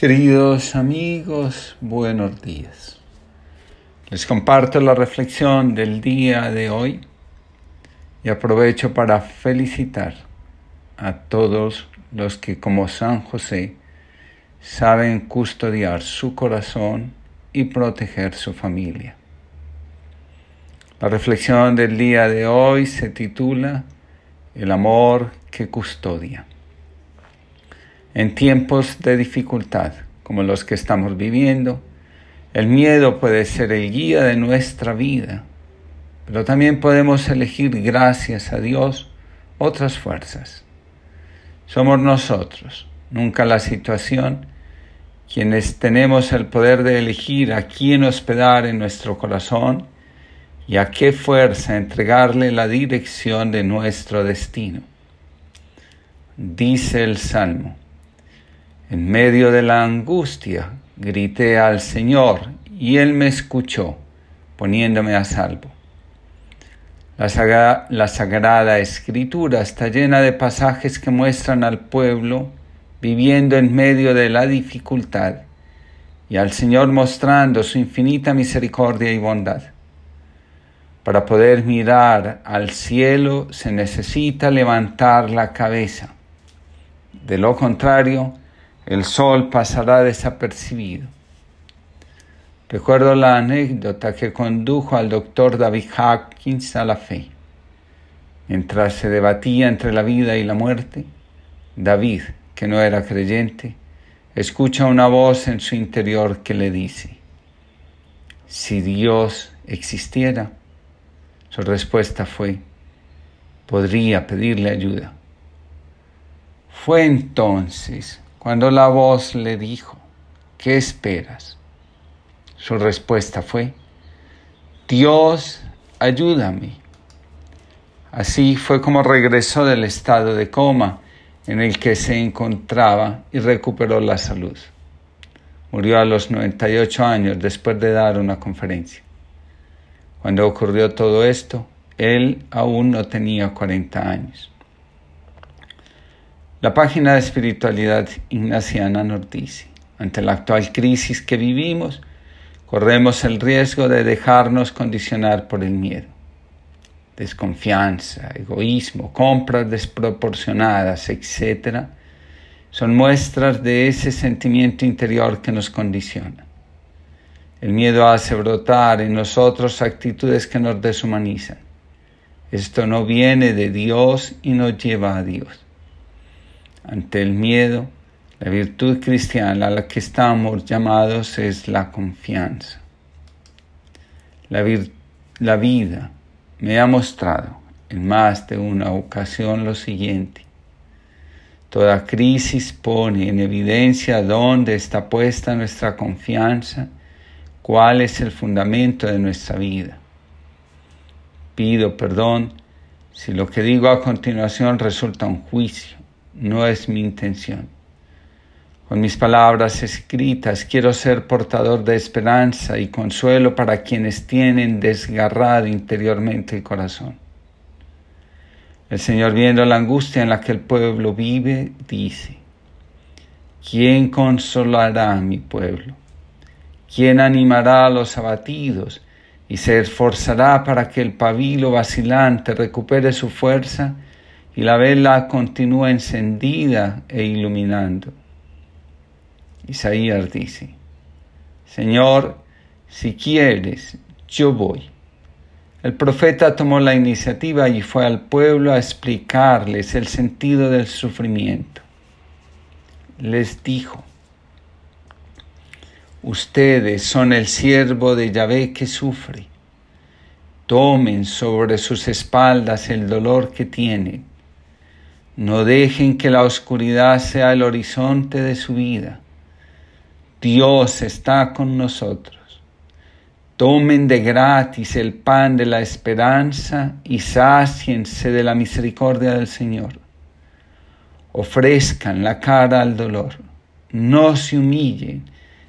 Queridos amigos, buenos días. Les comparto la reflexión del día de hoy y aprovecho para felicitar a todos los que como San José saben custodiar su corazón y proteger su familia. La reflexión del día de hoy se titula El amor que custodia. En tiempos de dificultad como los que estamos viviendo, el miedo puede ser el guía de nuestra vida, pero también podemos elegir, gracias a Dios, otras fuerzas. Somos nosotros, nunca la situación, quienes tenemos el poder de elegir a quién hospedar en nuestro corazón y a qué fuerza entregarle la dirección de nuestro destino. Dice el Salmo, en medio de la angustia grité al Señor y Él me escuchó, poniéndome a salvo. La, Sagrada Escritura está llena de pasajes que muestran al pueblo viviendo en medio de la dificultad y al Señor mostrando su infinita misericordia y bondad. Para poder mirar al cielo se necesita levantar la cabeza. De lo contrario, el sol pasará desapercibido. Recuerdo la anécdota que condujo al doctor David Hawkins a la fe. Mientras se debatía entre la vida y la muerte, David, que no era creyente, escucha una voz en su interior que le dice, si Dios existiera, su respuesta fue, podría pedirle ayuda. Fue entonces cuando la voz le dijo, ¿qué esperas? Su respuesta fue, Dios, ayúdame. Así fue como regresó del estado de coma en el que se encontraba y recuperó la salud. Murió a los 98 años después de dar una conferencia. Cuando ocurrió todo esto, él aún no tenía 40 años. La página de espiritualidad ignaciana nos dice, ante la actual crisis que vivimos, corremos el riesgo de dejarnos condicionar por el miedo. Desconfianza, egoísmo, compras desproporcionadas, etc., son muestras de ese sentimiento interior que nos condiciona. El miedo hace brotar en nosotros actitudes que nos deshumanizan. Esto no viene de Dios y nos lleva a Dios ante el miedo, la virtud cristiana a la que estamos llamados es la confianza. La, vida me ha mostrado en más de una ocasión lo siguiente. Toda crisis pone en evidencia dónde está puesta nuestra confianza, cuál es el fundamento de nuestra vida. Pido perdón si lo que digo a continuación resulta un juicio no es mi intención. Con mis palabras escritas quiero ser portador de esperanza y consuelo para quienes tienen desgarrado interiormente el corazón. El Señor, viendo la angustia en la que el pueblo vive, dice, ¿quién consolará a mi pueblo? ¿Quién animará a los abatidos y se esforzará para que el pabilo vacilante recupere su fuerza? Y la vela continúa encendida e iluminando. Isaías dice, Señor, si quieres, yo voy. El profeta tomó la iniciativa y fue al pueblo a explicarles el sentido del sufrimiento. Les dijo, ustedes son el siervo de Yahvé que sufre. Tomen sobre sus espaldas el dolor que tienen no dejen que la oscuridad sea el horizonte de su vida. Dios está con nosotros. Tomen de gratis el pan de la esperanza y sáciense de la misericordia del Señor. Ofrezcan la cara al dolor. No se humillen,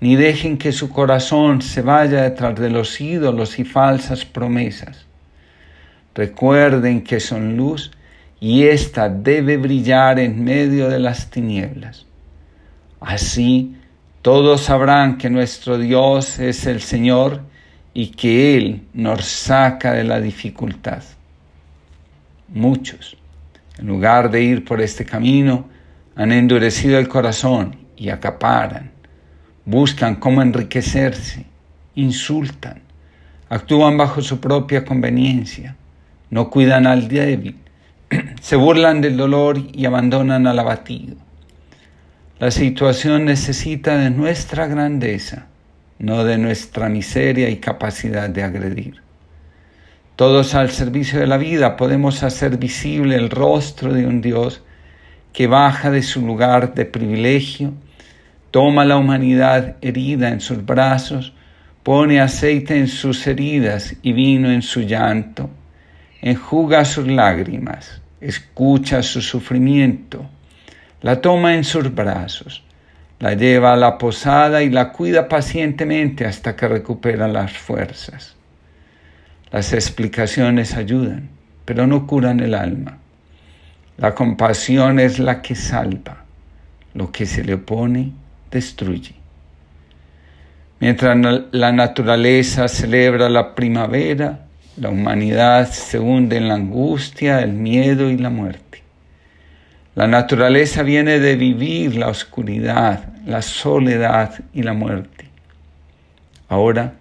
ni dejen que su corazón se vaya detrás de los ídolos y falsas promesas. Recuerden que son luz y ésta debe brillar en medio de las tinieblas. Así Todos sabrán que nuestro Dios es el Señor y que Él nos saca de la dificultad. Muchos, en lugar de ir por este camino, han endurecido el corazón y acaparan, buscan cómo enriquecerse, insultan, actúan bajo su propia conveniencia, no cuidan al débil, se burlan del dolor y abandonan al abatido. La situación necesita de nuestra grandeza, no de nuestra miseria y capacidad de agredir. Todos al servicio de la vida podemos hacer visible el rostro de un Dios que baja de su lugar de privilegio, toma la humanidad herida en sus brazos, pone aceite en sus heridas y vino en su llanto, enjuga sus lágrimas, escucha su sufrimiento, la toma en sus brazos, la lleva a la posada y la cuida pacientemente hasta que recupera las fuerzas. Las explicaciones ayudan, pero no curan el alma. La compasión es la que salva, lo que se le opone destruye. Mientras la naturaleza celebra la primavera, la humanidad se hunde en la angustia, el miedo y la muerte. La naturaleza viene de vivir la oscuridad, la soledad y la muerte. Ahora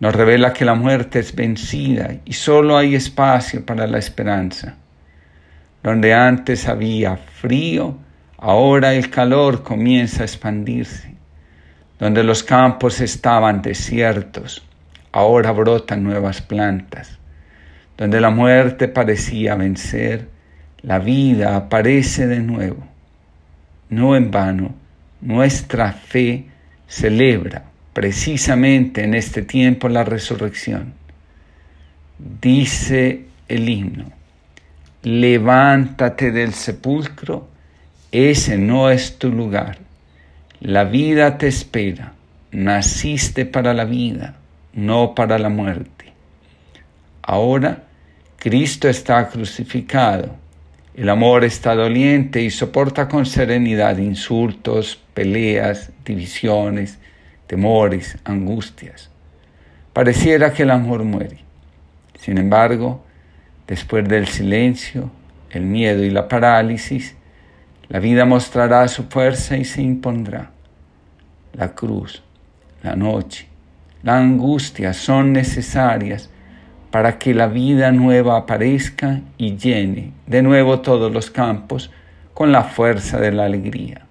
nos revela que la muerte es vencida y solo hay espacio para la esperanza. Donde antes había frío, ahora el calor comienza a expandirse. Donde los campos estaban desiertos, ahora brotan nuevas plantas. Donde la muerte parecía vencer, la vida aparece de nuevo. No en vano, nuestra fe celebra precisamente en este tiempo la resurrección. Dice el himno, levántate del sepulcro, ese no es tu lugar. La vida te espera, naciste para la vida, no para la muerte. Ahora Cristo está crucificado, el amor está doliente y soporta con serenidad insultos, peleas, divisiones, temores, angustias. Pareciera que el amor muere. Sin embargo, después del silencio, el miedo y la parálisis, la vida mostrará su fuerza y se impondrá. La cruz, la noche, la angustia son necesarias para que la vida nueva aparezca y llene de nuevo todos los campos con la fuerza de la alegría.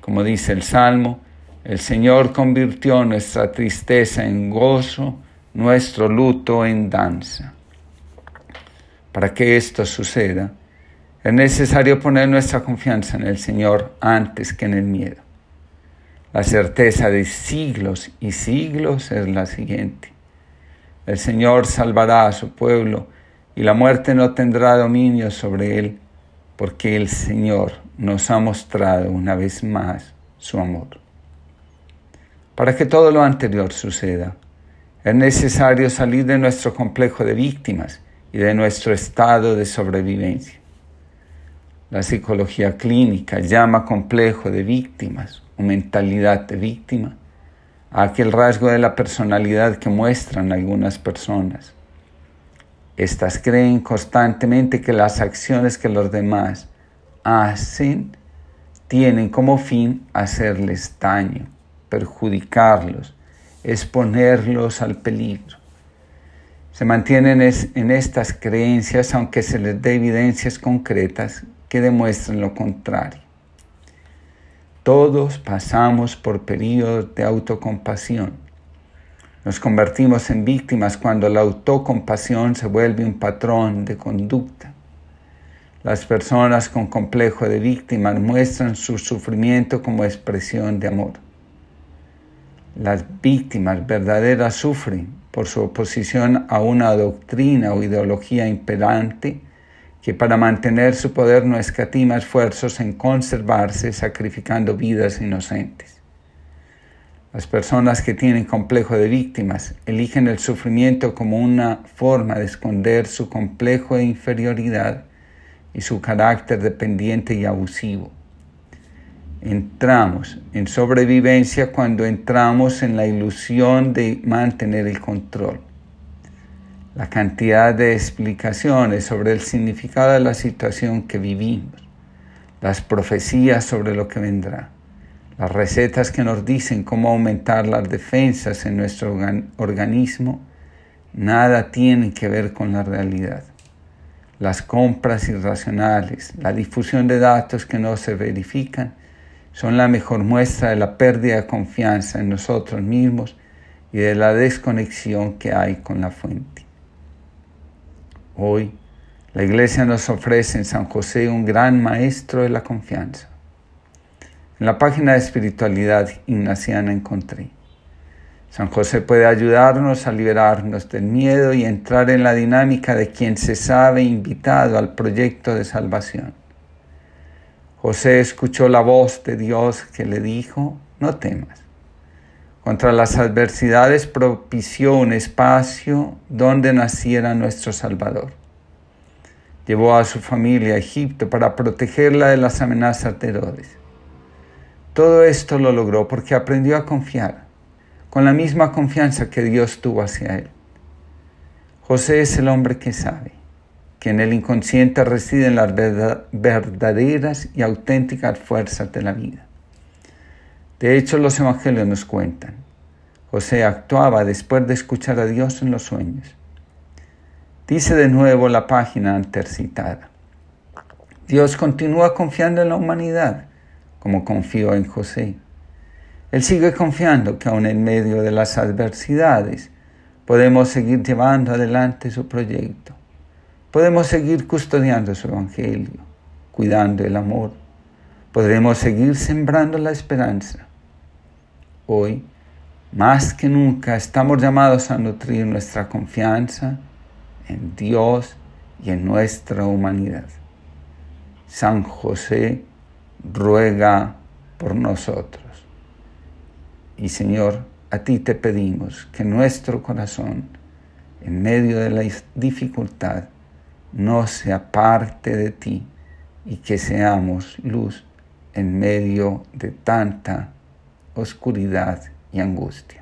Como dice el Salmo, el Señor convirtió nuestra tristeza en gozo, nuestro luto en danza. Para que esto suceda, es necesario poner nuestra confianza en el Señor antes que en el miedo. La certeza de siglos y siglos es la siguiente. El Señor salvará a su pueblo y la muerte no tendrá dominio sobre él, porque el Señor nos ha mostrado una vez más su amor. Para que todo lo anterior suceda, es necesario salir de nuestro complejo de víctimas y de nuestro estado de sobrevivencia. La psicología clínica llama complejo de víctimas o mentalidad de víctima a aquel rasgo de la personalidad que muestran algunas personas. Estas creen constantemente que las acciones que los demás hacen tienen como fin hacerles daño perjudicarlos, exponerlos al peligro. Se mantienen en estas creencias aunque se les dé evidencias concretas que demuestren lo contrario. Todos pasamos por periodos de autocompasión. Nos convertimos en víctimas cuando la autocompasión se vuelve un patrón de conducta. Las personas con complejo de víctimas muestran su sufrimiento como expresión de amor. Las víctimas verdaderas sufren por su oposición a una doctrina o ideología imperante que para mantener su poder no escatima esfuerzos en conservarse sacrificando vidas inocentes. Las personas que tienen complejo de víctimas eligen el sufrimiento como una forma de esconder su complejo de inferioridad y su carácter dependiente y abusivo. entramos en sobrevivencia cuando entramos en la ilusión de mantener el control. La cantidad de explicaciones sobre el significado de la situación que vivimos, las profecías sobre lo que vendrá, las recetas que nos dicen cómo aumentar las defensas en nuestro organismo, nada tienen que ver con la realidad. Las compras irracionales, la difusión de datos que no se verifican, son la mejor muestra de la pérdida de confianza en nosotros mismos y de la desconexión que hay con la fuente. Hoy, la Iglesia nos ofrece en San José un gran maestro de la confianza. En la página de espiritualidad ignaciana encontré. San José puede ayudarnos a liberarnos del miedo y entrar en la dinámica de quien se sabe invitado al proyecto de salvación. José escuchó la voz de Dios que le dijo, no temas. Contra las adversidades propició un espacio donde naciera nuestro Salvador. Llevó a su familia a Egipto para protegerla de las amenazas de Herodes. Todo esto lo logró porque aprendió a confiar, con la misma confianza que Dios tuvo hacia él. José es el hombre que sabe que en el inconsciente residen las verdaderas y auténticas fuerzas de la vida. De hecho, los evangelios nos cuentan, José actuaba después de escuchar a Dios en los sueños. Dice de nuevo la página antes citada. Dios continúa confiando en la humanidad, como confió en José. Él sigue confiando que aun en medio de las adversidades podemos seguir llevando adelante su proyecto Podemos seguir custodiando su Evangelio, cuidando el amor. Podremos seguir sembrando la esperanza. Hoy, más que nunca, estamos llamados a nutrir nuestra confianza en Dios y en nuestra humanidad. San José ruega por nosotros. Y Señor, a ti te pedimos que nuestro corazón, en medio de la dificultad, no se aparte de ti y que seamos luz en medio de tanta oscuridad y angustia.